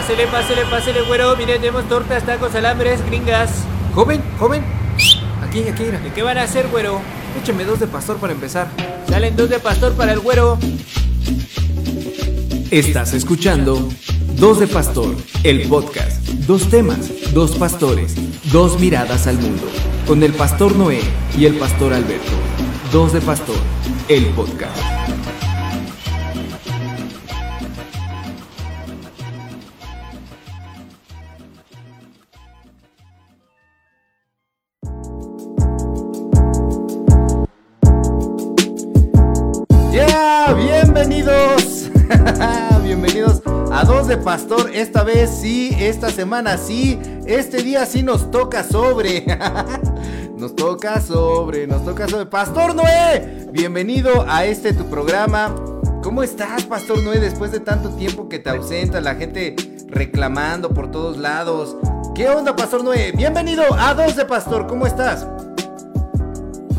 Pásele, pásele, pásele, güero. Mire, tenemos tortas, tacos, alambres, gringas. Joven, joven. Aquí, aquí, mira. ¿De qué van a hacer, güero? Écheme dos de pastor para empezar. Salen dos de pastor para el güero. Estás escuchando Dos de Pastor, el podcast. Dos temas, dos pastores, dos miradas al mundo. Con el pastor Noé y el pastor Alberto. Dos de Pastor, el podcast. Esta semana sí, este día sí nos toca sobre. Nos toca sobre, nos toca sobre. Pastor Noé, bienvenido a este tu programa. ¿Cómo estás, Pastor Noé, después de tanto tiempo que te ausenta, la gente reclamando por todos lados? ¿Qué onda, Pastor Noé? Bienvenido a Dos de Pastor, ¿cómo estás?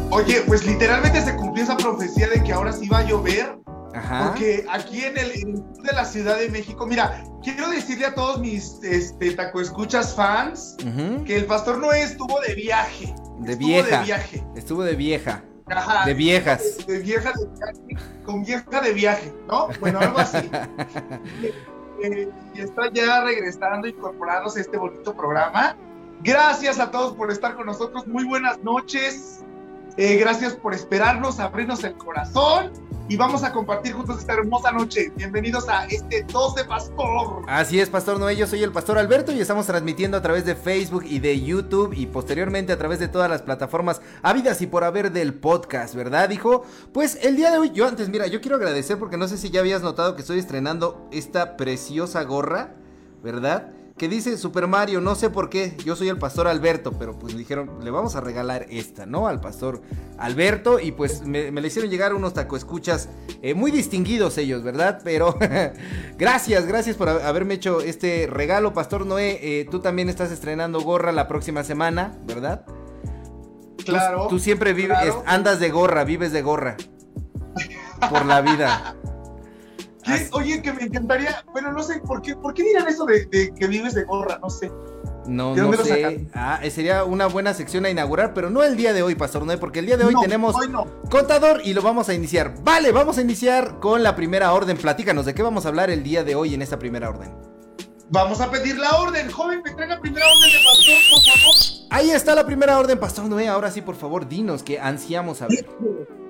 Oye, pues literalmente se cumplió esa profecía de que ahora sí va a llover. Ajá. Porque aquí en el, en el sur de la Ciudad de México, mira, quiero decirle a todos mis este, taco escuchas fans que el pastor Noé estuvo de viaje. De Estuvo vieja. De viaje. Estuvo de vieja. Ajá. De viejas. De vieja de viaje, con vieja de viaje, ¿no? Bueno, algo así. Eh, y está ya regresando, incorporándose a este bonito programa. Gracias a todos por estar con nosotros. Muy buenas noches. Eh, gracias por esperarnos, abrirnos el corazón y vamos a compartir juntos esta hermosa noche. Bienvenidos a este 2 de Pastor. Así es, Pastor Noé, yo soy el Pastor Alberto y estamos transmitiendo a través de Facebook y de YouTube y posteriormente a través de todas las plataformas habidas y por haber del podcast, ¿verdad, hijo? Pues el día de hoy, yo antes, mira, yo quiero agradecer porque no sé si ya habías notado que estoy estrenando esta preciosa gorra, ¿verdad? Que dice Super Mario, no sé por qué, yo soy el Pastor Alberto, pero pues me dijeron, le vamos a regalar esta, ¿no? Al Pastor Alberto y pues me, me le hicieron llegar unos tacoescuchas eh, muy distinguidos ellos, ¿verdad? Pero gracias, gracias por ha- haberme hecho este regalo, Pastor Noé. eh, tú también estás estrenando gorra la próxima semana, ¿verdad? Tú- Claro. Tú, siempre vives, claro. andas de gorra, vives de gorra. Por la vida. Oye, que me encantaría, bueno, no sé, ¿por qué, por qué dirán eso de, de que vives de gorra? No sé. No, ¿De no sé. Ah, eh, sería una buena sección a inaugurar, pero no el día de hoy, Pastor Noé, porque el día de hoy No, tenemos Hoy no. contador y lo vamos a iniciar. Vale, vamos a iniciar con la primera orden. Platícanos, ¿de qué vamos a hablar el día de hoy en esta primera orden? Vamos a pedir la orden. Joven, me trae la primera orden de pastor, por favor. Ahí está la primera orden, Pastor Noé. Ahora sí, por favor, dinos que ansiamos saber.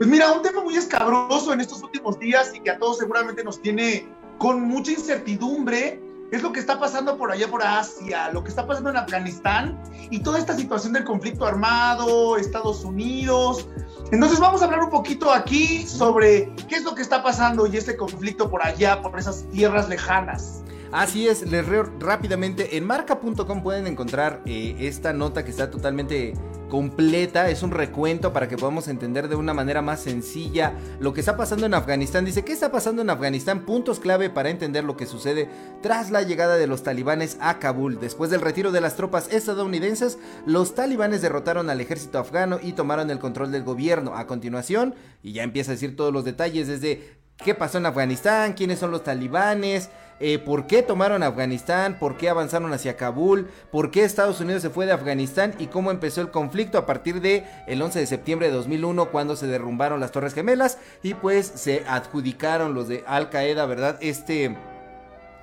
Pues mira, un tema muy escabroso en estos últimos días y que a todos seguramente nos tiene con mucha incertidumbre. Es lo que está pasando por allá por Asia, lo que está pasando en Afganistán y toda esta situación del conflicto armado, Estados Unidos. Entonces vamos a hablar un poquito aquí sobre qué es lo que está pasando y este conflicto por allá, por esas tierras lejanas. Así es, les leo rápidamente. En marca.com pueden encontrar eh, esta nota que está totalmente completa. Es un recuento para que podamos entender de una manera más sencilla lo que está pasando en Afganistán. Dice, ¿qué está pasando en Afganistán? Puntos clave para entender lo que sucede tras la llegada de los talibanes a Kabul. Después del retiro de las tropas estadounidenses, los talibanes derrotaron al ejército afgano y tomaron el control del gobierno. A continuación, y ya empieza a decir todos los detalles desde qué pasó en Afganistán, quiénes son los talibanes, eh, por qué tomaron Afganistán, por qué avanzaron hacia Kabul, por qué Estados Unidos se fue de Afganistán y cómo empezó el conflicto a partir de el 11 de septiembre de 2001 cuando se derrumbaron las Torres Gemelas y pues se adjudicaron los de Al Qaeda, ¿verdad? Este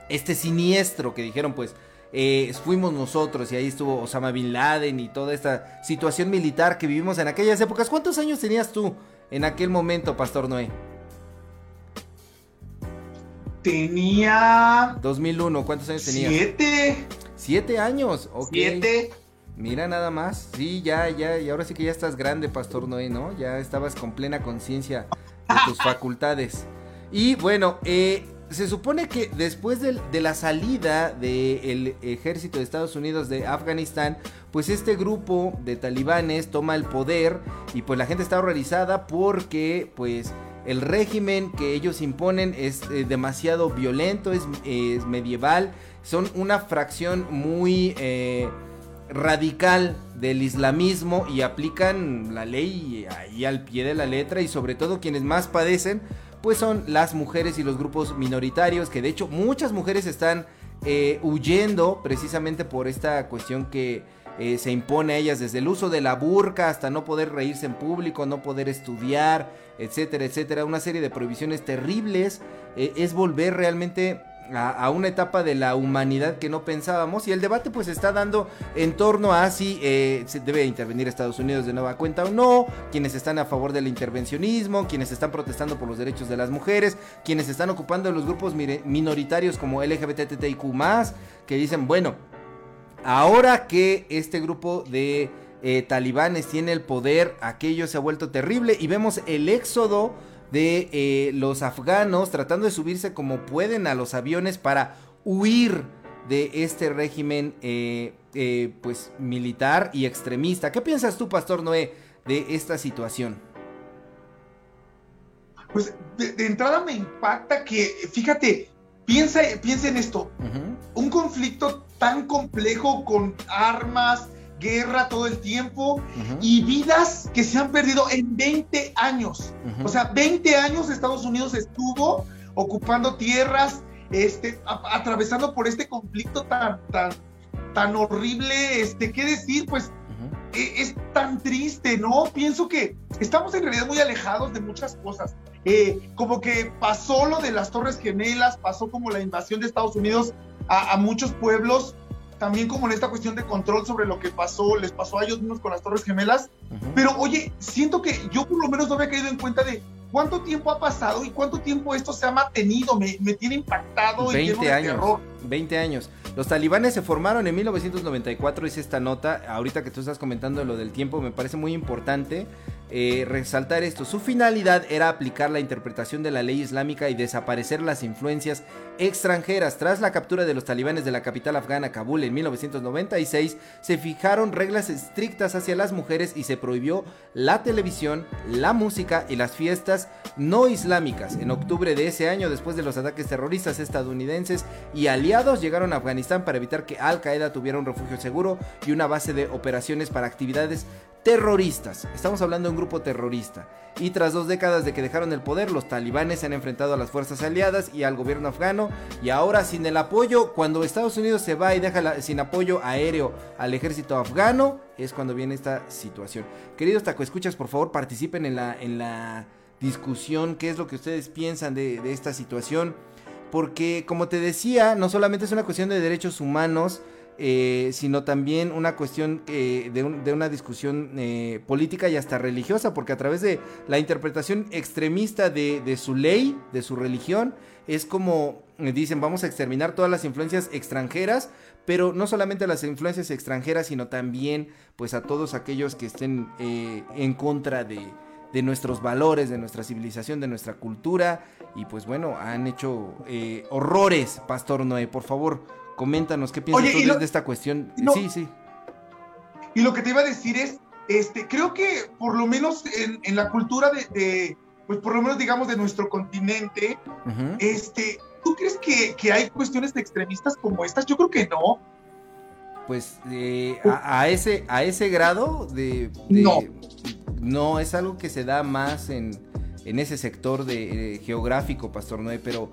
este siniestro que dijeron pues eh, fuimos nosotros y ahí estuvo Osama Bin Laden y toda esta situación militar que vivimos en aquellas épocas. ¿Cuántos años tenías tú en aquel momento, Pastor Noé? Tenía 2001, ¿cuántos años tenías? siete, Siete años, ok. siete. Mira nada más. Sí, ya, ya, y ahora sí que ya estás grande, Pastor Noé, ¿no? Ya estabas con plena conciencia de tus facultades. Y bueno, eh, se supone que después de, la salida del ejército de Estados Unidos de Afganistán, pues este grupo de talibanes toma el poder y pues la gente está horrorizada porque pues el régimen que ellos imponen es eh, demasiado violento, es, medieval, son una fracción muy... eh, radical del islamismo y aplican la ley ahí al pie de la letra y sobre todo quienes más padecen pues son las mujeres y los grupos minoritarios que de hecho muchas mujeres están eh, huyendo precisamente por esta cuestión que se impone a ellas desde el uso de la burka hasta no poder reírse en público, no poder estudiar, etcétera, etcétera. Una serie de prohibiciones terribles. Eh, es volver realmente a, una etapa de la humanidad que no pensábamos y el debate pues está dando en torno a si eh, se debe intervenir Estados Unidos de nueva cuenta o no, quienes están a favor del intervencionismo, quienes están protestando por los derechos de las mujeres, quienes están ocupando los grupos minoritarios como LGBTTIQ+, que dicen, bueno, ahora que este grupo de eh, talibanes tiene el poder, aquello se ha vuelto terrible y vemos el éxodo de eh, los afganos tratando de subirse como pueden a los aviones para huir de este régimen eh, eh, pues militar y extremista. ¿Qué piensas tú, Pastor Noé, de esta situación? Pues de, entrada me impacta que, fíjate, piensa, piensa en esto, un conflicto tan complejo con armas, guerra todo el tiempo y vidas que se han perdido en 20 años. O sea, 20 años Estados Unidos estuvo ocupando tierras, este, atravesando por este conflicto tan, tan, tan horrible, este, ¿qué decir? Pues e, es, tan triste, ¿no? Pienso que estamos en realidad muy alejados de muchas cosas. Eh, como que pasó lo de las Torres Gemelas, pasó como la invasión de Estados Unidos a, a muchos pueblos, también como en esta cuestión de control sobre lo que pasó, les pasó a ellos mismos con las Torres Gemelas. Pero oye, siento que yo por lo menos no había caído en cuenta de cuánto tiempo ha pasado y cuánto tiempo esto se ha mantenido. Me, me tiene impactado 20 y lleno años, terror. 20 años. Los talibanes se formaron en 1994, dice esta nota. Ahorita que tú estás comentando lo del tiempo, me parece muy importante eh, resaltar esto. Su finalidad era aplicar la interpretación de la ley islámica y desaparecer las influencias extranjeras. Tras la captura de los talibanes de la capital afgana, Kabul, en 1996, se fijaron reglas estrictas hacia las mujeres y se prohibió la televisión, la música y las fiestas no islámicas. En octubre de ese año, después de los ataques terroristas estadounidenses y aliados, llegaron a Afganistán para evitar que Al Qaeda tuviera un refugio seguro y una base de operaciones para actividades terroristas. Estamos hablando de un grupo terrorista. Y tras dos décadas de que dejaron el poder, los talibanes se han enfrentado a las fuerzas aliadas y al gobierno afgano. Y ahora sin el apoyo, cuando Estados Unidos se va y deja sin apoyo aéreo al ejército afgano, es cuando viene esta situación. Queridos taco escuchas, por favor participen en la, en la discusión. ¿Qué es lo que ustedes piensan de esta situación? Porque como te decía, no solamente es una cuestión de derechos humanos, eh, sino también una cuestión eh, de, una discusión eh, política y hasta religiosa, porque a través de la interpretación extremista de, su ley, de su religión, es como dicen, vamos a exterminar todas las influencias extranjeras, pero no solamente las influencias extranjeras, sino también pues a todos aquellos que estén en contra de, de nuestros valores, de nuestra civilización, de nuestra cultura. Y pues bueno, han hecho horrores, Pastor Noé. Por favor, Coméntanos qué piensas tú de esta cuestión. sí, sí. Y lo que te iba a decir es, este, creo que por lo menos en, la cultura de, pues por lo menos digamos de nuestro continente, este, ¿tú crees que, hay cuestiones extremistas como estas? Yo creo que no. Pues eh, a, ese, a ese grado de, no. no, es algo que se da más en, en ese sector de, eh, geográfico, Pastor Noé, pero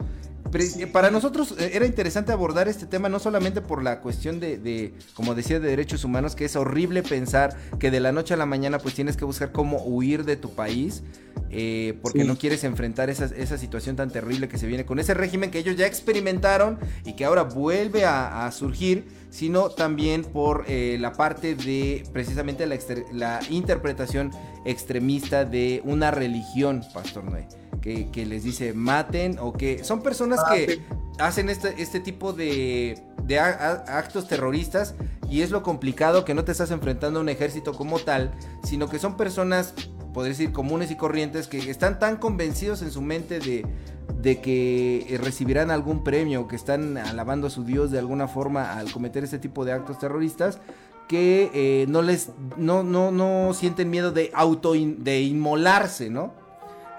para nosotros eh, era interesante abordar este tema no solamente por la cuestión de, como decía, de derechos humanos, que es horrible pensar que de la noche a la mañana pues tienes que buscar cómo huir de tu país, eh, porque no quieres enfrentar esa, situación tan terrible que se viene con ese régimen que ellos ya experimentaron y que ahora vuelve a, surgir, sino también por eh, la parte de precisamente la, la interpretación extremista de una religión, Pastor Noé que, les dice maten o que son personas que hacen este, este tipo de, actos terroristas y es lo complicado que no te estás enfrentando a un ejército como tal, sino que son personas, podría decir, comunes y corrientes que están tan convencidos en su mente de, de que recibirán algún premio, que están alabando a su Dios de alguna forma al cometer este tipo de actos terroristas, que eh, no les no, no, no sienten miedo de auto de inmolarse, ¿no?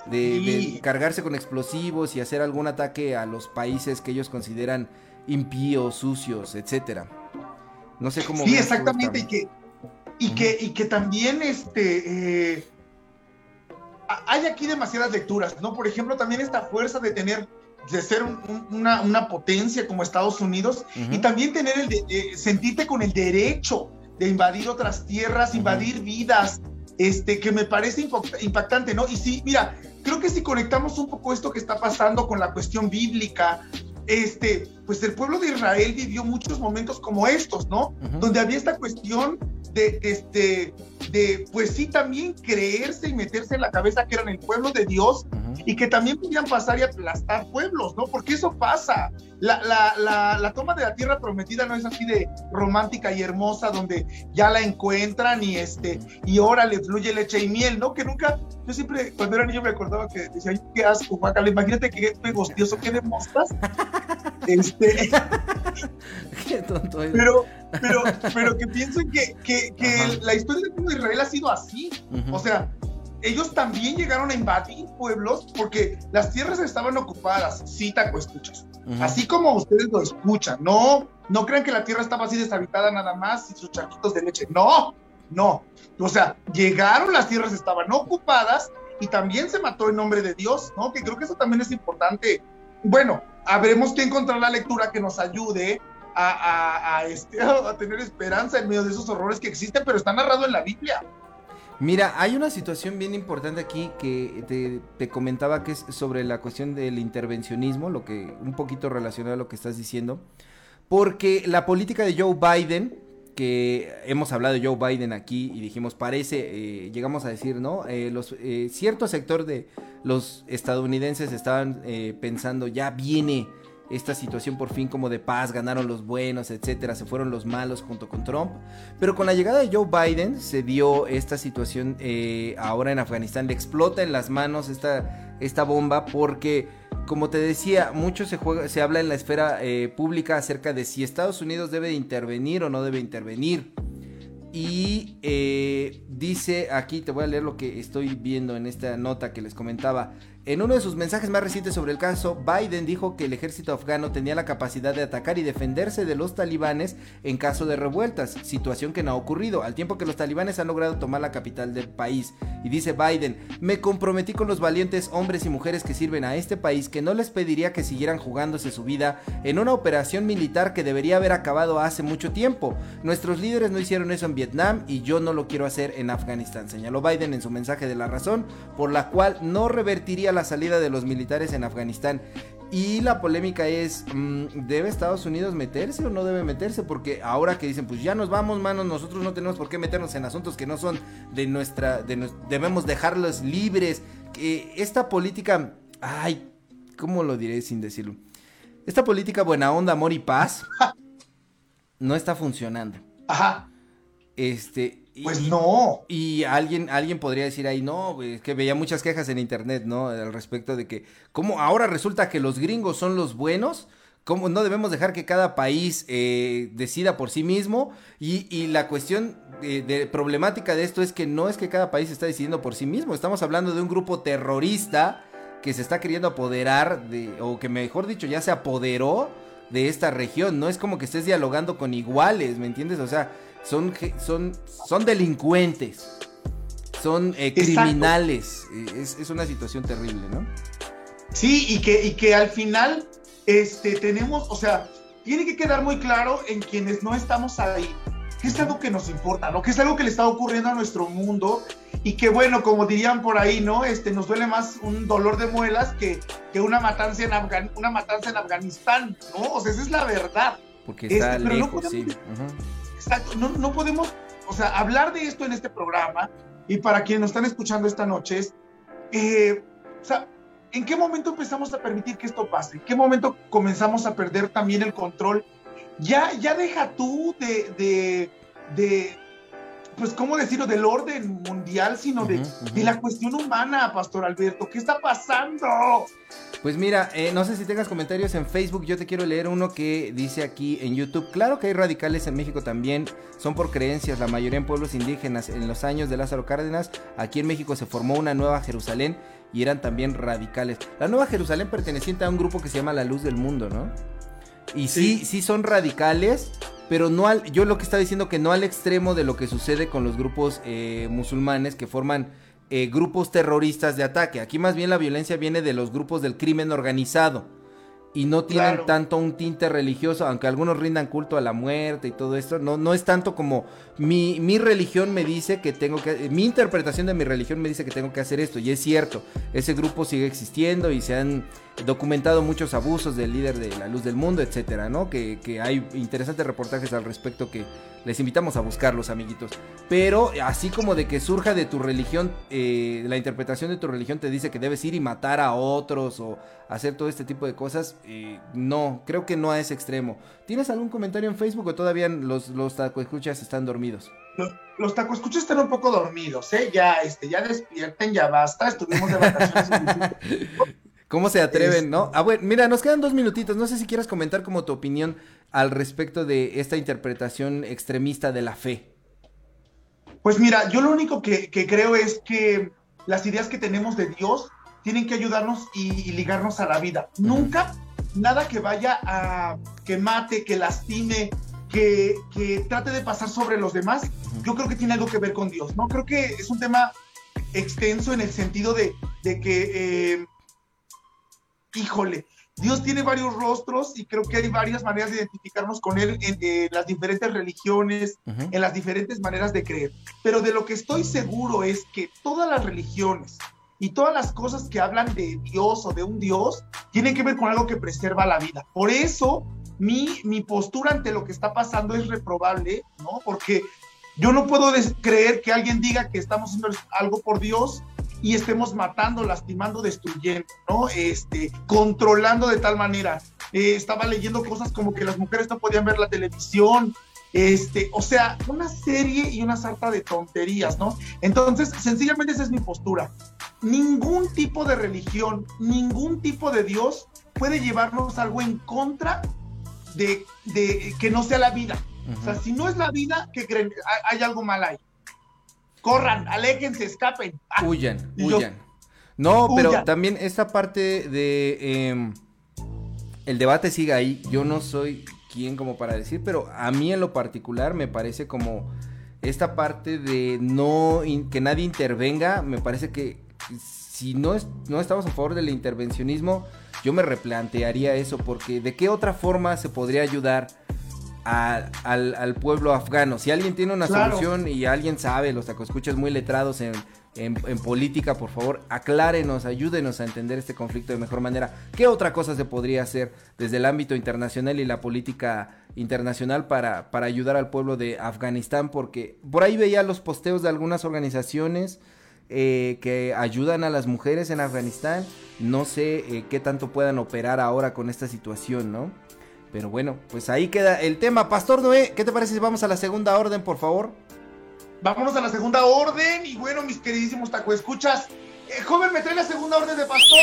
de, cargarse con explosivos y hacer algún ataque a los países que ellos consideran impíos, sucios, etcétera. No sé cómo. Sí, exactamente, y que, y, que, y que también este eh, hay aquí demasiadas lecturas, ¿no? Por ejemplo, también esta fuerza de tener de ser una, una, potencia como Estados Unidos y también tener el de, sentirte con el derecho de invadir otras tierras, invadir vidas, este, que me parece impactante, ¿no? Y sí, mira, creo que si conectamos un poco esto que está pasando con la cuestión bíblica, este, pues el pueblo de Israel vivió muchos momentos como estos, ¿no? Donde había esta cuestión de, este, de, pues sí, también creerse y meterse en la cabeza que eran el pueblo de Dios y que también podían pasar y aplastar pueblos, ¿no? Porque eso pasa. La, la, la, toma de la tierra prometida no es así de romántica y hermosa, donde ya la encuentran y este, y ahora le fluye leche y miel, ¿no? Que nunca, yo siempre, cuando era niño me acordaba que decía, qué asco, guacala, imagínate qué pegostioso, qué demostras. este. qué tonto Pero, pero, pero que piensen que, que, que la historia de Israel ha sido así. O sea, ellos también llegaron a invadir pueblos porque las tierras estaban ocupadas. Sí, taco escuchas. Así como ustedes lo escuchan. No, no crean que la tierra estaba así deshabitada nada más y sus charquitos de leche. No, no. O sea, llegaron, las tierras estaban ocupadas y también se mató en nombre de Dios, ¿no? Que creo que eso también es importante. Bueno, habremos que encontrar la lectura que nos ayude a, este, a tener esperanza en medio de esos horrores que existen, pero está narrado en la Biblia. Mira, hay una situación bien importante aquí que te, comentaba que es sobre la cuestión del intervencionismo, lo que un poquito relacionado a lo que estás diciendo, porque la política de Joe Biden, que hemos hablado de Joe Biden aquí y dijimos parece, eh, llegamos a decir, ¿no? Eh, los eh, cierto sector de los estadounidenses estaban pensando ya viene esta situación por fin como de paz, ganaron los buenos, etcétera, se fueron los malos junto con Trump. Pero con la llegada de Joe Biden se dio esta situación eh, ahora en Afganistán, le explota en las manos esta, esta bomba porque, como te decía, mucho se, juega, se habla en la esfera eh, pública acerca de si Estados Unidos debe intervenir o no debe intervenir. Y eh, dice aquí, te voy a leer lo que estoy viendo en esta nota que les comentaba. En uno de sus mensajes más recientes sobre el caso, Biden dijo que el ejército afgano tenía la capacidad de atacar y defenderse de los talibanes en caso de revueltas, situación que no ha ocurrido, al tiempo que los talibanes han logrado tomar la capital del país. Y dice Biden, me comprometí con los valientes hombres y mujeres que sirven a este país que no les pediría que siguieran jugándose su vida en una operación militar que debería haber acabado hace mucho tiempo. Nuestros líderes no hicieron eso en Vietnam y yo no lo quiero hacer en Afganistán, señaló Biden en su mensaje de la razón por la cual no revertiría la salida de los militares en Afganistán. Y la polémica es, mm, ¿debe Estados Unidos meterse o no debe meterse? Porque ahora que dicen, pues ya nos vamos, manos, nosotros no tenemos por qué meternos en asuntos que no son de nuestra, debemos dejarlos libres. esta política, ay, ¿cómo lo diré sin decirlo? Esta política buena onda, amor y paz no está funcionando. Ajá. Este, pues no. Y alguien, alguien podría decir ahí, no, es que veía muchas quejas en internet, ¿no? Al respecto de que, ¿cómo ahora resulta que los gringos son los buenos? ¿Cómo no debemos dejar que cada país eh, decida por sí mismo? Y, la cuestión de, problemática de esto es que no es que cada país está decidiendo por sí mismo. Estamos hablando de un grupo terrorista que se está queriendo apoderar, de, o que mejor dicho, ya se apoderó de esta región. No es como que estés dialogando con iguales, ¿me entiendes? O sea, son, son, son delincuentes, son eh, criminales. Eh, es, una situación terrible, ¿no? Sí, y que, y que al final este, tenemos, o sea, tiene que quedar muy claro en quienes no estamos ahí, que es algo que nos importa, ¿no? Que es algo que le está ocurriendo a nuestro mundo y que bueno, como dirían por ahí, ¿no? Este, nos duele más un dolor de muelas que, que una, matanza en una matanza en Afganistán, ¿no? O sea, esa es la verdad. Porque está este, lejos, sí. Exacto, no, podemos, o sea, hablar de esto en este programa y para quienes nos están escuchando esta noche es, eh, o sea, ¿en qué momento empezamos a permitir que esto pase? ¿En qué momento comenzamos a perder también el control? Ya, ya deja tú de pues, ¿cómo decirlo? Del orden mundial, sino de, de la cuestión humana, Pastor Alberto. ¿Qué está pasando? Pues mira, eh, no sé si tengas comentarios en Facebook, yo te quiero leer uno que dice aquí en YouTube, claro que hay radicales en México también, son por creencias, la mayoría en pueblos indígenas, en los años de Lázaro Cárdenas, aquí en México se formó una nueva Jerusalén y eran también radicales. La nueva Jerusalén perteneciente a un grupo que se llama La Luz del Mundo, ¿no? Y sí, sí, son radicales, pero no al, yo lo que estaba diciendo que no al extremo de lo que sucede con los grupos eh, musulmanes que forman eh, grupos terroristas de ataque. Aquí más bien la violencia viene de los grupos del crimen organizado. Y no tienen Claro. tanto un tinte religioso, aunque algunos rindan culto a la muerte y todo esto, no, no es tanto como mi, mi religión me dice que tengo que, mi interpretación de mi religión me dice que tengo que hacer esto, y es cierto, ese grupo sigue existiendo y se han documentado muchos abusos del líder de la luz del mundo, etcétera, ¿no? Que, que hay interesantes reportajes al respecto que les invitamos a buscarlos, amiguitos. Pero así como de que surja de tu religión, eh, la interpretación de tu religión te dice que debes ir y matar a otros o hacer todo este tipo de cosas, eh, no, creo que no a ese extremo. ¿Tienes algún comentario en Facebook o todavía los, los tacoescuchas están dormidos? Los, los tacoescuchas están un poco dormidos, ¿eh? Ya, este, ya despierten, ya basta. Estuvimos de vacaciones. ¿Cómo se atreven, Es- no? Ah, bueno, mira, nos quedan dos minutitos. No sé si quieras comentar como tu opinión al respecto de esta interpretación extremista de la fe. Pues mira, yo lo único que, que creo es que las ideas que tenemos de Dios tienen que ayudarnos y, y ligarnos a la vida. Nunca nada que vaya a que mate, que lastime, que, que trate de pasar sobre los demás, yo creo que tiene algo que ver con Dios, ¿no? Creo que es un tema extenso en el sentido de, de que, eh, híjole, Dios tiene varios rostros y creo que hay varias maneras de identificarnos con Él en, en las diferentes religiones, en las diferentes maneras de creer. Pero de lo que estoy seguro es que todas las religiones y todas las cosas que hablan de Dios o de un Dios tienen que ver con algo que preserva la vida. Por eso mi, mi postura ante lo que está pasando es reprobable, ¿no? Porque yo no puedo creer que alguien diga que estamos haciendo algo por Dios y estemos matando, lastimando, destruyendo, ¿no? Este, controlando de tal manera. Eh, estaba leyendo cosas como que las mujeres no podían ver la televisión, este, o sea, una serie y una sarta de tonterías, ¿no? Entonces, sencillamente esa es mi postura. Ningún tipo de religión, ningún tipo de Dios puede llevarnos algo en contra de, de que no sea la vida. O sea, si no es la vida, ¿qué creen? Hay, hay algo mal ahí. Corran, aléjense, escapen. Ah, Huyan, yo- huyan. No, pero también esta parte de em, el debate sigue ahí. Yo no soy quien como para decir, pero a mí en lo particular me parece como esta parte de no que nadie intervenga, me parece que si no, es- no estamos a favor del intervencionismo, yo me replantearía eso, porque de qué otra forma se podría ayudar a- al, al pueblo afgano. Si alguien tiene una Claro. solución y alguien sabe, los tacoscuchas muy letrados en, en- política, por favor, aclárenos, ayúdenos a entender este conflicto de mejor manera. ¿Qué otra cosa se podría hacer desde el ámbito internacional y la política internacional para, para ayudar al pueblo de Afganistán? Porque por ahí veía los posteos de algunas organizaciones eh, que ayudan a las mujeres en Afganistán. No sé eh, qué tanto puedan operar ahora con esta situación, ¿no? Pero bueno, pues ahí queda el tema. Pastor Noé, ¿qué te parece si vamos a la segunda orden, por favor? Vámonos a la segunda orden. Y bueno, mis queridísimos tacoescuchas, eh, joven, me trae la segunda orden de pastor.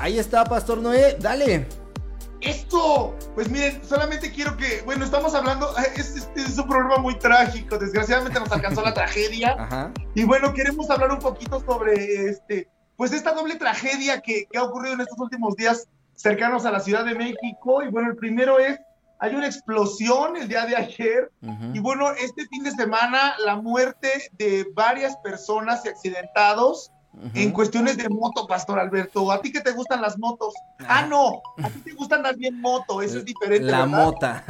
Ahí está, Pastor Noé, dale. Esto, pues miren, solamente quiero que, bueno, estamos hablando, eh, es, es- es un problema muy trágico, desgraciadamente nos alcanzó la tragedia. Ajá. Y bueno, queremos hablar un poquito sobre este, pues esta doble tragedia que, que ha ocurrido en estos últimos días cercanos a la Ciudad de México. Y bueno, el primero es, hay una explosión el día de ayer. ujú. Y bueno, este fin de semana la muerte de varias personas y accidentados Ujú. en cuestiones de moto, Pastor Alberto. ¿A ti que te gustan las motos? Ah, no, a ti te gusta andar bien moto, eso es diferente. La ¿verdad? mota.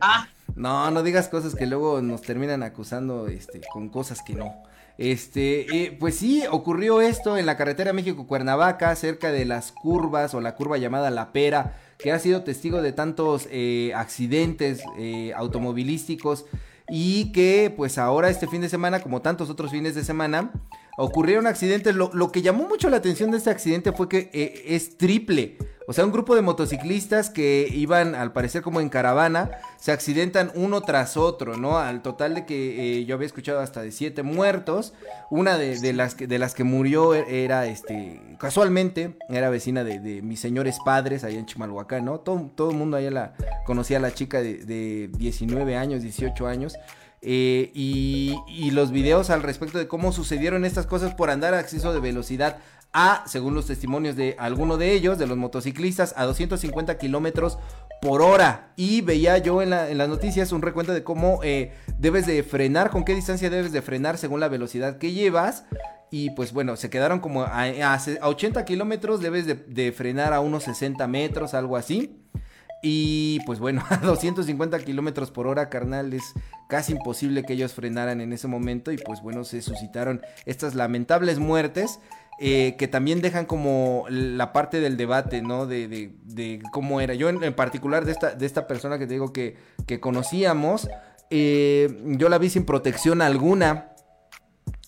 Ah, No, no digas cosas que luego nos terminan acusando este, con cosas que no. Este, eh, pues sí, ocurrió esto en la carretera México-Cuernavaca, cerca de las curvas o la curva llamada La Pera, que ha sido testigo de tantos eh, accidentes eh, automovilísticos y que pues ahora este fin de semana, como tantos otros fines de semana, ocurrieron accidentes. Lo, lo que llamó mucho la atención de este accidente fue que eh, es triple. O sea, un grupo de motociclistas que iban, al parecer, como en caravana, se accidentan uno tras otro, ¿no? Al total de que eh, yo había escuchado hasta de siete muertos. Una de, las, que, de las que murió era, este, casualmente, era vecina de, de mis señores padres allá en Chimalhuacán, ¿no? Todo, todo el mundo allá la conocía a la chica de, de 19 años, 18 años. Eh, y, los videos al respecto de cómo sucedieron estas cosas por andar a exceso de velocidad a, según los testimonios de alguno de ellos, de los motociclistas, a 250 kilómetros por hora. Y veía yo en, la- en las noticias un recuento de cómo eh, debes de frenar, con qué distancia debes de frenar según la velocidad que llevas. Y pues bueno, se quedaron como a, a 80 kilómetros, debes de, de frenar a unos 60 metros, algo así. Y pues bueno, a 250 kilómetros por hora, carnal, es casi imposible que ellos frenaran en ese momento. Y pues bueno, se suscitaron estas lamentables muertes. eh, que también dejan como la parte del debate, ¿no? De, cómo era. Yo en, en particular de esta, de esta persona que te digo que, que conocíamos, eh, yo la vi sin protección alguna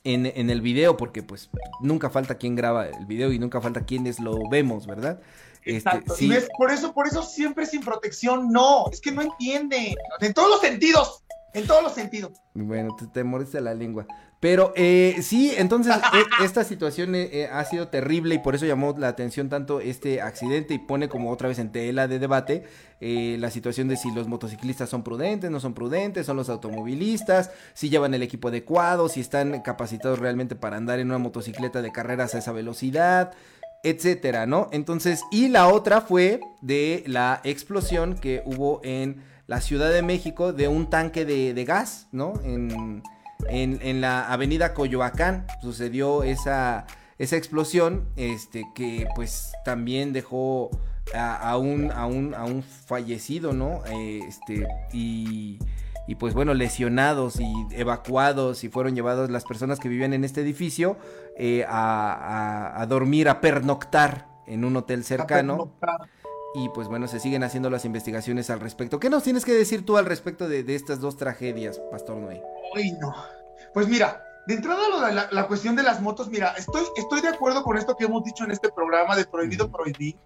en, en el video, porque pues nunca falta quien graba el video y nunca falta quienes lo vemos, ¿verdad? Este, Exacto. sí. Y ves, por eso, por eso siempre sin protección, no, es que no entiende. En todos los sentidos, en todos los sentidos. Bueno, te, te mordiste la lengua. Pero eh, sí, entonces e- esta situación eh, eh, ha sido terrible y por eso llamó la atención tanto este accidente y pone como otra vez en tela de debate eh, la situación de si los motociclistas son prudentes, no son prudentes, son los automovilistas, si llevan el equipo adecuado, si están capacitados realmente para andar en una motocicleta de carreras a esa velocidad, etcétera, ¿no? Entonces, y la otra fue de la explosión que hubo en la Ciudad de México de un tanque de, de gas, ¿no? En, en, la avenida Coyoacán sucedió esa, esa explosión, este, que pues también dejó a, a un, a, un, a un fallecido, ¿no? Eh, este, y, y pues bueno, lesionados y evacuados y fueron llevados las personas que vivían en este edificio eh, a, a- a dormir, a pernoctar en un hotel cercano. Y pues bueno, se siguen haciendo las investigaciones al respecto. ¿Qué nos tienes que decir tú al respecto de, de estas dos tragedias, Pastor Noé? Uy, no. Pues mira, de entrada lo de la, la cuestión de las motos, mira, estoy, estoy de acuerdo con esto que hemos dicho en este programa de prohibido prohibir,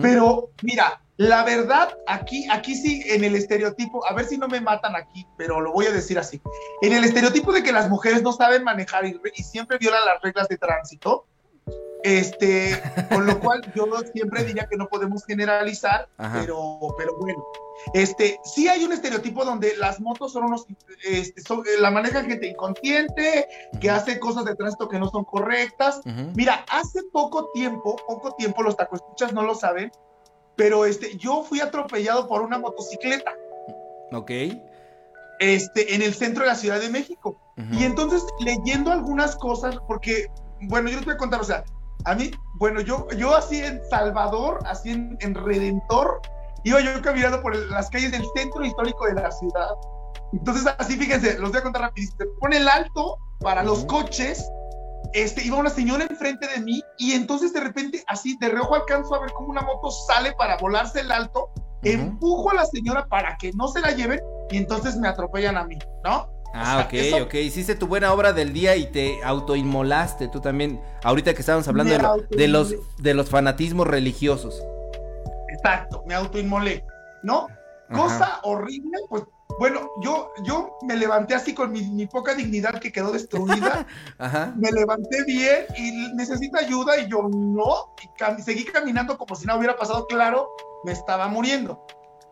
pero mira, la verdad, aquí, aquí sí, en el estereotipo, a ver si no me matan aquí, pero lo voy a decir así, en el estereotipo de que las mujeres no saben manejar y, y siempre violan las reglas de tránsito, este, con lo cual yo siempre diría que no podemos generalizar, Ajá. pero, pero bueno, este, sí hay un estereotipo donde las motos son unos, este, son- eh, la maneja gente inconsciente, que hace cosas de tránsito que no son correctas. Mira, hace poco tiempo, poco tiempo, los tacoescuchas no lo saben, pero este, yo fui atropellado por una motocicleta, Ok. este, en el centro de la Ciudad de México. Y entonces, leyendo algunas cosas, porque, bueno, yo les voy a contar, o sea, a mí, bueno, yo, yo así en Salvador, así en, en Redentor, iba yo caminando por el- las calles del centro histórico de la ciudad. Entonces, así, fíjense, los voy a contar rapidísimo. Se pone el alto para los coches, este, iba una señora enfrente de mí, y entonces de repente, así, de reojo alcanzo a ver cómo una moto sale para volarse el alto, empujo a la señora para que no se la lleven, y entonces me atropellan a mí, ¿no? Ah, O sea, ok, ok. Hiciste tu buena obra del día y te autoinmolaste tú también. Ahorita que estábamos hablando de, lo- de los, de los fanatismos religiosos. Exacto, me autoinmolé, ¿no? Ajá. Cosa horrible, pues bueno, yo, yo me levanté así con mi, mi poca dignidad que quedó destruida, Ajá. me levanté bien y necesita ayuda y yo no, y cam- seguí caminando como si nada hubiera pasado, claro, me estaba muriendo.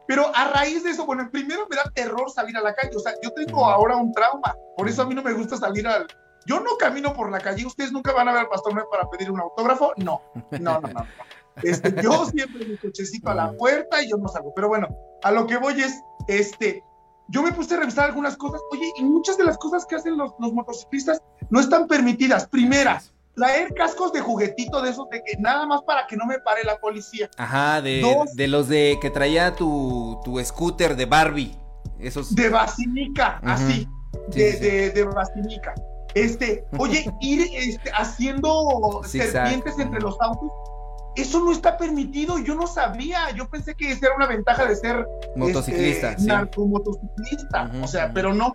Pero a raíz de eso, bueno, primero me da terror salir a la calle, o sea, yo tengo ahora un trauma, por eso a mí no me gusta salir al... Yo no camino por la calle, ustedes nunca van a ver al Pastor Noé para pedir un autógrafo, no, no, no, no. Este, yo siempre mi cochecito a la puerta y yo no salgo. Pero bueno, a lo que voy es, este, yo me puse a revisar algunas cosas. Oye, y muchas de las cosas que hacen los, los motociclistas no están permitidas. Primera, traer cascos de juguetito de esos de que nada más para que no me pare la policía. Ajá, de, Dos. de los de que traía tu, tu scooter de Barbie. Esos. De basinica, así. Sí, de, sí, de, de basinica. Este, oye, ir este, haciendo serpientes entre los autos, eso no está permitido. Yo no sabía. Yo pensé que esa era una ventaja de ser Motociclista, este, sí. narcomotociclista, o sea, pero no.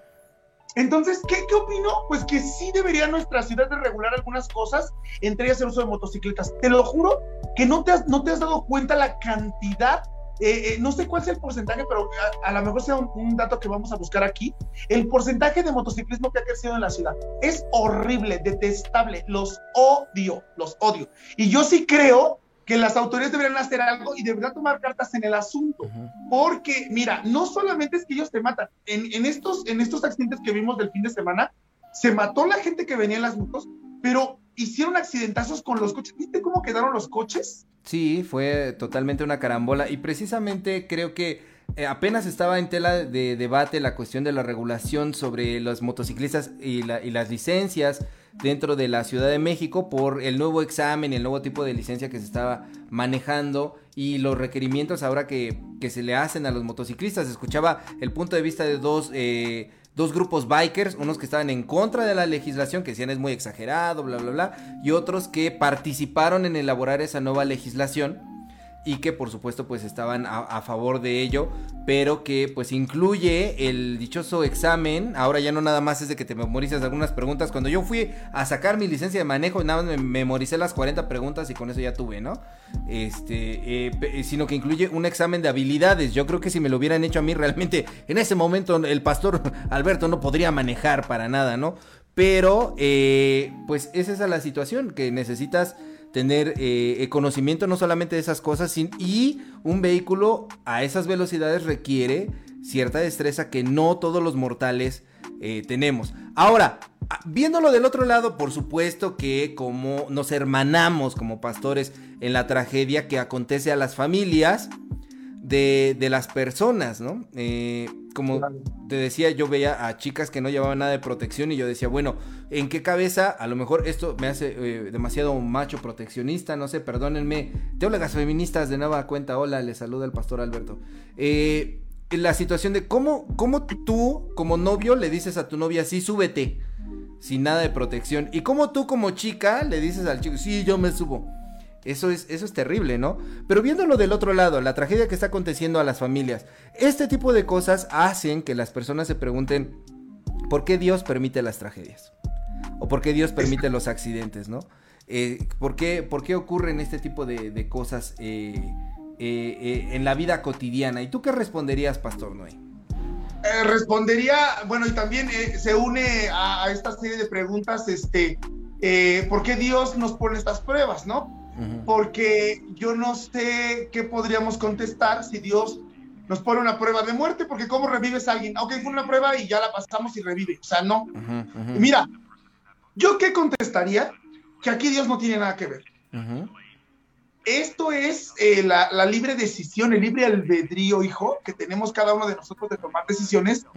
Entonces, ¿qué, ¿qué opino? Pues que sí debería nuestra ciudad de regular algunas cosas, entre ellas el uso de motocicletas. Te lo juro que no te has, no te has dado cuenta la cantidad, eh, eh, no sé cuál sea el porcentaje, pero a, a lo mejor sea un, un dato que vamos a buscar aquí, el porcentaje de motociclismo que ha crecido en la ciudad. Es horrible, detestable, los odio, los odio. Y yo sí creo que las autoridades deberían hacer algo y deberían tomar cartas en el asunto. Porque, mira, no solamente es que ellos te matan, en, en estos, en estos accidentes que vimos del fin de semana, se mató la gente que venía en las motos, pero hicieron accidentazos con los coches. ¿Viste cómo quedaron los coches? Sí, fue totalmente una carambola y precisamente creo que eh, apenas estaba en tela de debate la cuestión de la regulación sobre los motociclistas y, la- y las licencias dentro de la Ciudad de México por el nuevo examen el nuevo tipo de licencia que se estaba manejando y los requerimientos ahora que, que se le hacen a los motociclistas. Escuchaba el punto de vista de dos... Eh, dos grupos bikers, unos que estaban en contra de la legislación, que decían es muy exagerado, bla, bla, bla, y otros que participaron en elaborar esa nueva legislación y que por supuesto pues estaban a, favor de ello, pero que pues incluye el dichoso examen, ahora ya no nada más es de que te memorices algunas preguntas, cuando yo fui a sacar mi licencia de manejo nada más me memoricé las 40 preguntas y con eso ya tuve, ¿no? Este, eh, sino que incluye un examen de habilidades, yo creo que si me lo hubieran hecho a mí realmente en ese momento el pastor Alberto no podría manejar para nada, ¿no? Pero eh, pues esa es la situación, que necesitas tener eh, conocimiento no solamente de esas cosas y un vehículo a esas velocidades requiere cierta destreza que no todos los mortales eh, tenemos. Ahora, viéndolo del otro lado, por supuesto que como nos hermanamos como pastores en la tragedia que acontece a las familias, de, las personas, ¿no? Eh, como te decía, yo veía a chicas que no llevaban nada de protección y yo decía, bueno, ¿en qué cabeza? A lo mejor esto me hace eh, demasiado macho proteccionista, no sé, perdónenme. Teólogas feministas de nueva cuenta, hola, les saluda el pastor Alberto. Eh, la situación de cómo, cómo tú, como novio, le dices a tu novia, sí, súbete, sin nada de protección. Y cómo tú, como chica, le dices al chico, sí, yo me subo. Eso es, eso es terrible, ¿no? Pero viéndolo del otro lado, la tragedia que está aconteciendo a las familias, este tipo de cosas hacen que las personas se pregunten, ¿por qué Dios permite las tragedias? ¿O por qué Dios permite los accidentes, ¿no? Eh, ¿por, qué, ¿por, qué, ocurren este tipo de, cosas eh, eh, en la vida cotidiana? ¿Y tú qué responderías, Pastor Noé? respondería, bueno, y también se une a, a, esta serie de preguntas, este, ¿por qué Dios nos pone estas pruebas, no? Porque yo no sé qué podríamos contestar si Dios nos pone una prueba de muerte, porque ¿cómo revives a alguien? Ok, fue una prueba y ya la pasamos y revive. O sea, no. Mira, ¿yo qué contestaría? Que aquí Dios no tiene nada que ver. Esto es eh, la, libre decisión, el libre albedrío, hijo, que tenemos cada uno de nosotros de tomar decisiones,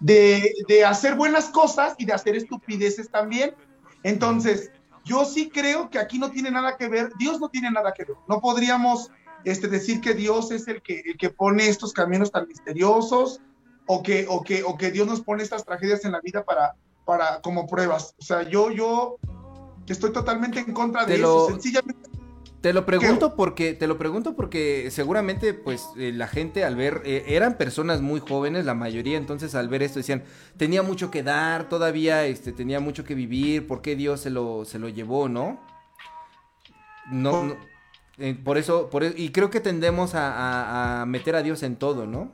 de, de hacer buenas cosas y de hacer estupideces también. Entonces, yo sí creo que aquí no tiene nada que ver, Dios no tiene nada que ver. No podríamos este, decir que Dios es el que, el que pone estos caminos tan misteriosos o que, o, que, o que Dios nos pone estas tragedias en la vida para, para, como pruebas. O sea, yo, yo estoy totalmente en contra de eso. Sencillamente te lo pregunto porque te lo pregunto porque seguramente pues eh, la gente al ver eh, eran personas muy jóvenes la mayoría entonces al ver esto decían tenía mucho que dar todavía este tenía mucho que vivir por qué Dios se lo se lo llevó no no, eh, por eso por e, y creo que tendemos a, a, meter a Dios en todo no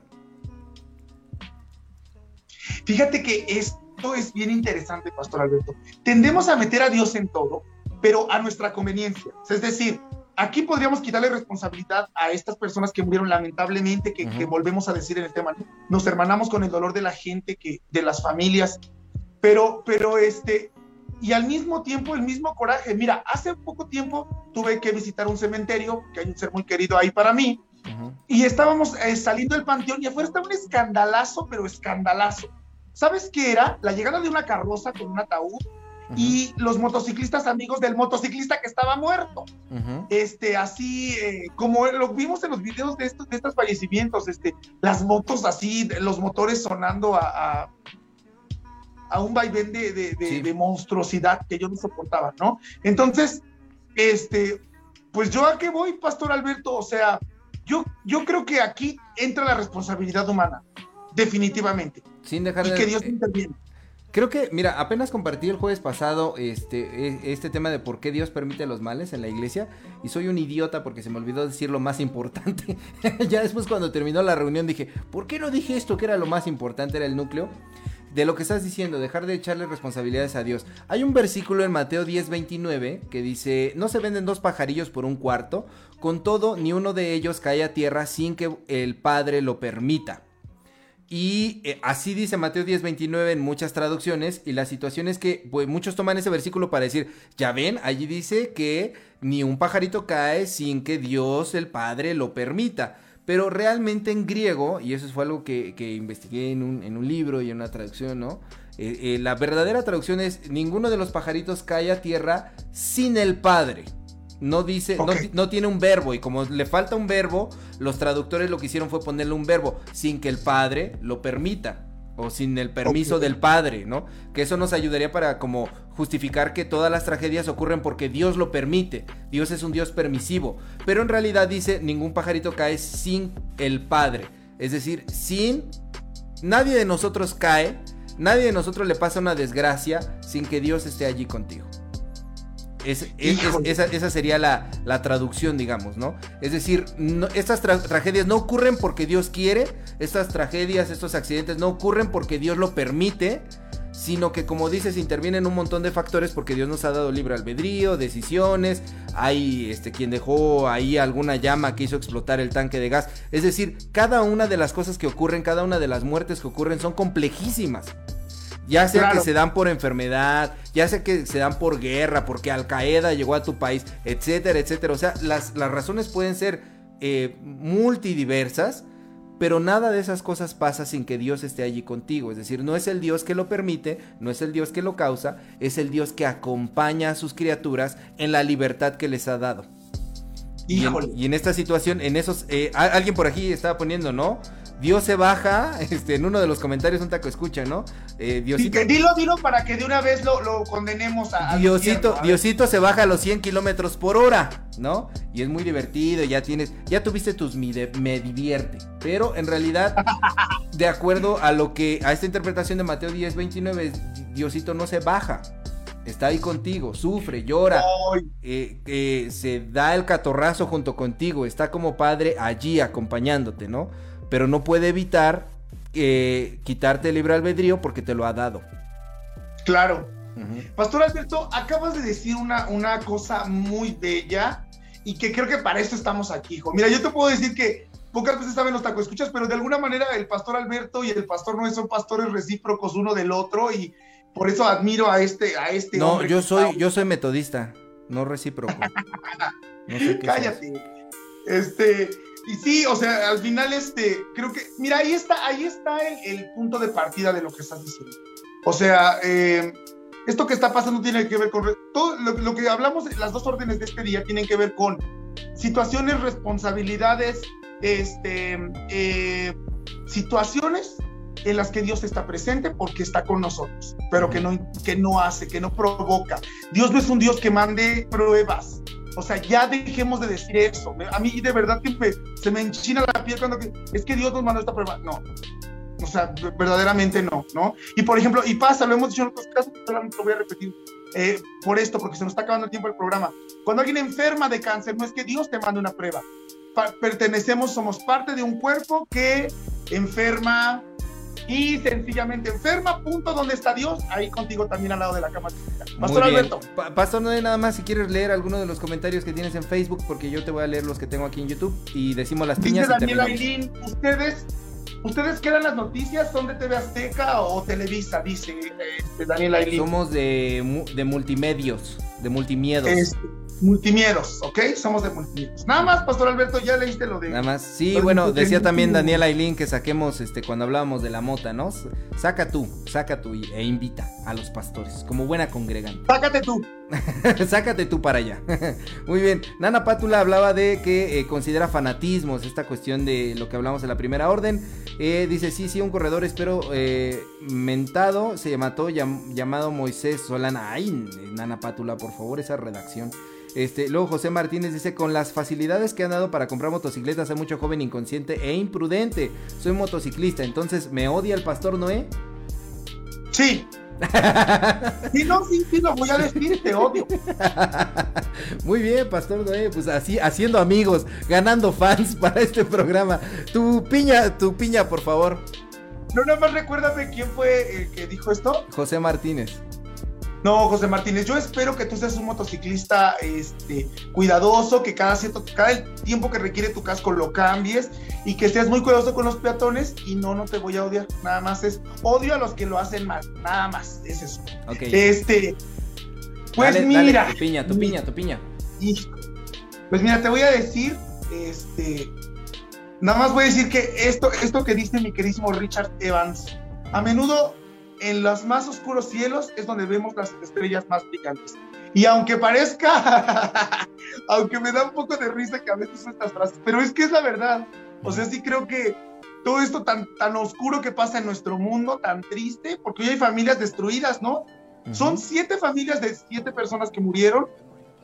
fíjate que esto es bien interesante Pastor Alberto. Tendemos a meter a Dios en todo pero a nuestra conveniencia. Es decir, aquí podríamos quitarle responsabilidad a estas personas que murieron lamentablemente, que, volvemos a decir en el tema, nos hermanamos con el dolor de la gente, que, de las familias, pero, pero este, y al mismo tiempo el mismo coraje. Mira, hace poco tiempo tuve que visitar un cementerio, que hay un ser muy querido ahí para mí, y estábamos eh, saliendo del panteón y afuera estaba un escandalazo, pero escandalazo. ¿Sabes qué era? La llegada de una carroza con un ataúd y los motociclistas amigos del motociclista que estaba muerto. Este, así eh, como lo vimos en los videos de estos, de estos fallecimientos, este, las motos así, los motores sonando a, a, un vaivén de, de, monstruosidad que yo no soportaba, ¿no? Entonces, este, pues yo a qué voy, Pastor Alberto, o sea, yo, yo creo que aquí entra la responsabilidad humana, definitivamente. Sin dejar y que Dios interviene. Creo que, mira, apenas compartí el jueves pasado este, e, este tema de por qué Dios permite los males en la iglesia y soy un idiota porque se me olvidó decir lo más importante. ya después cuando terminó la reunión dije, ¿por qué no dije esto que era lo más importante, era el núcleo? De lo que estás diciendo, dejar de echarle responsabilidades a Dios. Hay un versículo en Mateo 10:29 que dice, no se venden dos pajarillos por un cuarto, con todo ni uno de ellos cae a tierra sin que el Padre lo permita. Y eh, así dice Mateo 10:29 en muchas traducciones. Y la situación es que pues, muchos toman ese versículo para decir, ya ven, allí dice que ni un pajarito cae sin que Dios el Padre lo permita. Pero realmente en griego, y eso fue algo que, investigué en un, libro y en una traducción, ¿no? Eh, eh, la verdadera traducción es ninguno de los pajaritos cae a tierra sin el Padre. No dice, no tiene un verbo y como le falta un verbo, los traductores lo que hicieron fue ponerle un verbo sin que el Padre lo permita o sin el permiso del Padre, ¿no? Que eso nos ayudaría para como justificar que todas las tragedias ocurren porque Dios lo permite. Dios es un Dios permisivo, pero en realidad dice ningún pajarito cae sin el Padre, es decir, sin nadie de nosotros cae, nadie de nosotros le pasa una desgracia sin que Dios esté allí contigo. Es- es- es- Híjole. esa, esa sería la, la traducción, digamos, ¿no? Es decir, no- estas tra- tragedias no ocurren porque Dios quiere, estas tragedias, estos accidentes no ocurren porque Dios lo permite, sino que como dices, intervienen un montón de factores porque Dios nos ha dado libre albedrío, decisiones, hay este, quien dejó ahí alguna llama que hizo explotar el tanque de gas. Es decir, cada una de las cosas que ocurren, cada una de las muertes que ocurren son complejísimas. Ya sea Claro. que se dan por enfermedad, ya sea que se dan por guerra, porque Al Qaeda llegó a tu país, etcétera, etcétera. O sea, las, las razones pueden ser eh, multidiversas, pero nada de esas cosas pasa sin que Dios esté allí contigo. Es decir, no es el Dios que lo permite, no es el Dios que lo causa, es el Dios que acompaña a sus criaturas en la libertad que les ha dado. Y en, Híjole. y en esta situación, en esos, eh, alguien por aquí estaba poniendo, ¿no? Dios se baja, este, en uno de los comentarios un taco escucha, ¿no? Eh, Sí, Diosito, que dilo, dilo para que de una vez lo, lo condenemos a. Diosito. A. Diosito se baja a los 100 kilómetros por hora, ¿no? Y es muy divertido, ya tienes, ya tuviste tus me, de- me divierte. Pero en realidad, de acuerdo a lo que, a esta interpretación de Mateo 10, 29, Diosito no se baja. Está ahí contigo, sufre, llora, eh, eh, se da el catorrazo junto contigo, está como padre allí acompañándote, ¿no? Pero no puede evitar eh, quitarte el libre albedrío porque te lo ha dado. claro. Pastor Alberto, acabas de decir una, una cosa muy bella y que creo que para eso estamos aquí, hijo. Mira, yo te puedo decir que pocas veces saben los taco escuchas, pero de alguna manera el pastor Alberto y el pastor Noé son pastores recíprocos uno del otro y por eso admiro a este, a este No, hombre yo soy, está- yo soy metodista, no recíproco. No sé Cállate. Este, y sí, o sea, al final, este, creo que, mira, ahí está, ahí está el, el punto de partida de lo que estás diciendo. O sea, eh, esto que está pasando tiene que ver con, todo lo, lo que hablamos, las dos órdenes de este día tienen que ver con situaciones, responsabilidades, este, eh, situaciones en las que Dios está presente porque está con nosotros, pero que no, que no hace, que no provoca. Dios no es un Dios que mande pruebas. O sea, ya dejemos de decir eso. A mí de verdad que me- se me enchina la piel cuando es que Dios nos mandó esta prueba. No. O sea, verdaderamente no, ¿no? Y por ejemplo, y pasa, lo hemos dicho en otros casos, solamente lo voy a repetir eh, por esto, porque se nos está acabando el tiempo del programa. Cuando alguien enferma de cáncer, no es que Dios te mande una prueba. Pa- pertenecemos, somos parte de un cuerpo que enferma y sencillamente enferma, punto, ¿dónde está Dios? Ahí contigo también al lado de la cama. Pastor Muy bien. Alberto. Pa- Pastor Noé, nada más si quieres leer alguno de los comentarios que tienes en Facebook, porque yo te voy a leer los que tengo aquí en YouTube y decimos las Dice piñas y Daniel. Ailín, ustedes, ustedes qué eran las noticias, son de TV Azteca o Televisa, dice este, Daniel Ailín. Somos de, de multimedios, de multimiedos. Este, multimieros, ¿ok? Somos de multimiedos. Nada más, Pastor Alberto, ya leíste lo de... Nada más. Sí, bueno, decía también Daniel Ailín que saquemos este cuando hablábamos de la mota, ¿no? Saca tú, saca tú e invita a los pastores, como buena congregante. Sácate tú. Sácate tú para allá. Muy bien. Nana Pátula hablaba de que eh, considera fanatismos esta cuestión de lo que hablamos en la primera orden. Eh, dice, sí, sí, un corredor, espero, eh, mentado, se mató, llam- llamado Moisés Solana. Ay, Nana Pátula, por favor, esa redacción. Este, luego José Martínez dice, con las facilidades que han dado para comprar motocicletas hay mucho joven inconsciente e imprudente. Soy motociclista, entonces me odia el pastor Noé. Sí. Sí, no, sí, sí, lo voy a decir, te odio. Muy bien, Pastor Noé, pues así, haciendo amigos, ganando fans para este programa. Tu piña, tu piña, por favor, No, nada más recuérdame quién fue el que dijo esto. José Martínez. No, José Martínez, yo espero que tú seas un motociclista este, cuidadoso, que cada cierto, cada tiempo que requiere tu casco lo cambies y que seas muy cuidadoso con los peatones y no, no te voy a odiar, nada más es odio a los que lo hacen mal, nada más, es eso. Ok. Este, pues Dale, mira, dale, tu piña, tu piña, tu piña. pues mira, te voy a decir, este, nada más voy a decir que esto, esto que dice mi queridísimo Richard Evans, a menudo en los más oscuros cielos es donde vemos las estrellas más brillantes. Y aunque parezca, aunque me da un poco de risa que a veces estas frases, pero es que es la verdad. O sea, sí creo que todo esto tan, tan oscuro que pasa en nuestro mundo, tan triste, porque hoy hay familias destruidas, ¿no? Son siete familias de siete personas que murieron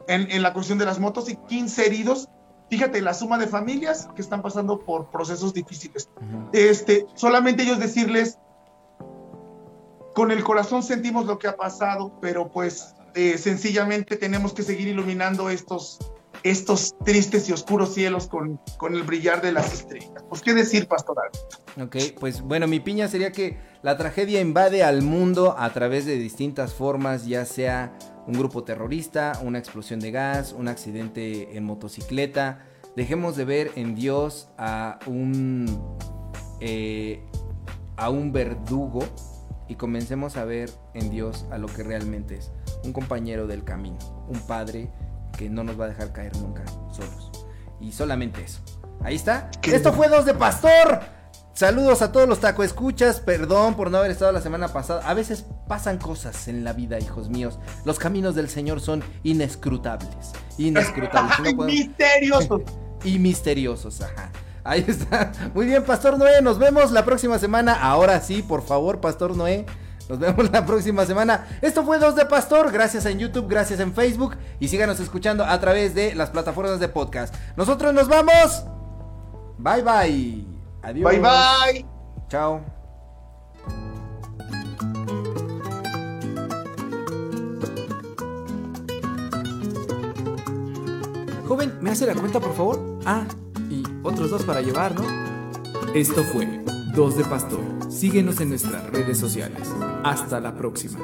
en, en la cuestión de las motos y 15 heridos fíjate la suma de familias que están pasando por procesos difíciles. Este, solamente ellos decirles, con el corazón sentimos lo que ha pasado, pero pues eh, sencillamente tenemos que seguir iluminando estos, estos tristes y oscuros cielos con, con el brillar de las estrellas. Pues qué decir, pastoral. Ok, pues bueno, mi piña sería que la tragedia invade al mundo a través de distintas formas, ya sea un grupo terrorista, una explosión de gas, un accidente en motocicleta. Dejemos de ver en Dios a un, eh, a un verdugo y comencemos a ver en Dios a lo que realmente es. Un compañero del camino, un padre que no nos va a dejar caer nunca solos. Y solamente eso. Ahí está. Esto fue Dos de Pastor. Saludos a todos los taco escuchas. Perdón por no haber estado la semana pasada. A veces pasan cosas en la vida, hijos míos. Los caminos del Señor son inescrutables. Inescrutables. No podemos... Misteriosos. y misteriosos, ajá. Ahí está. Muy bien, Pastor Noé. Nos vemos la próxima semana. Ahora sí, por favor, Pastor Noé. Nos vemos la próxima semana. Esto fue Dos de Pastor. Gracias en YouTube, gracias en Facebook. Y síganos escuchando a través de las plataformas de podcast. Nosotros nos vamos. Bye bye. Adiós. Bye bye. Chao. Joven, ¿me hace la cuenta, por favor? Ah, otros dos para llevar, ¿no? Esto fue Dos de Pastor. Síguenos en nuestras redes sociales. Hasta la próxima.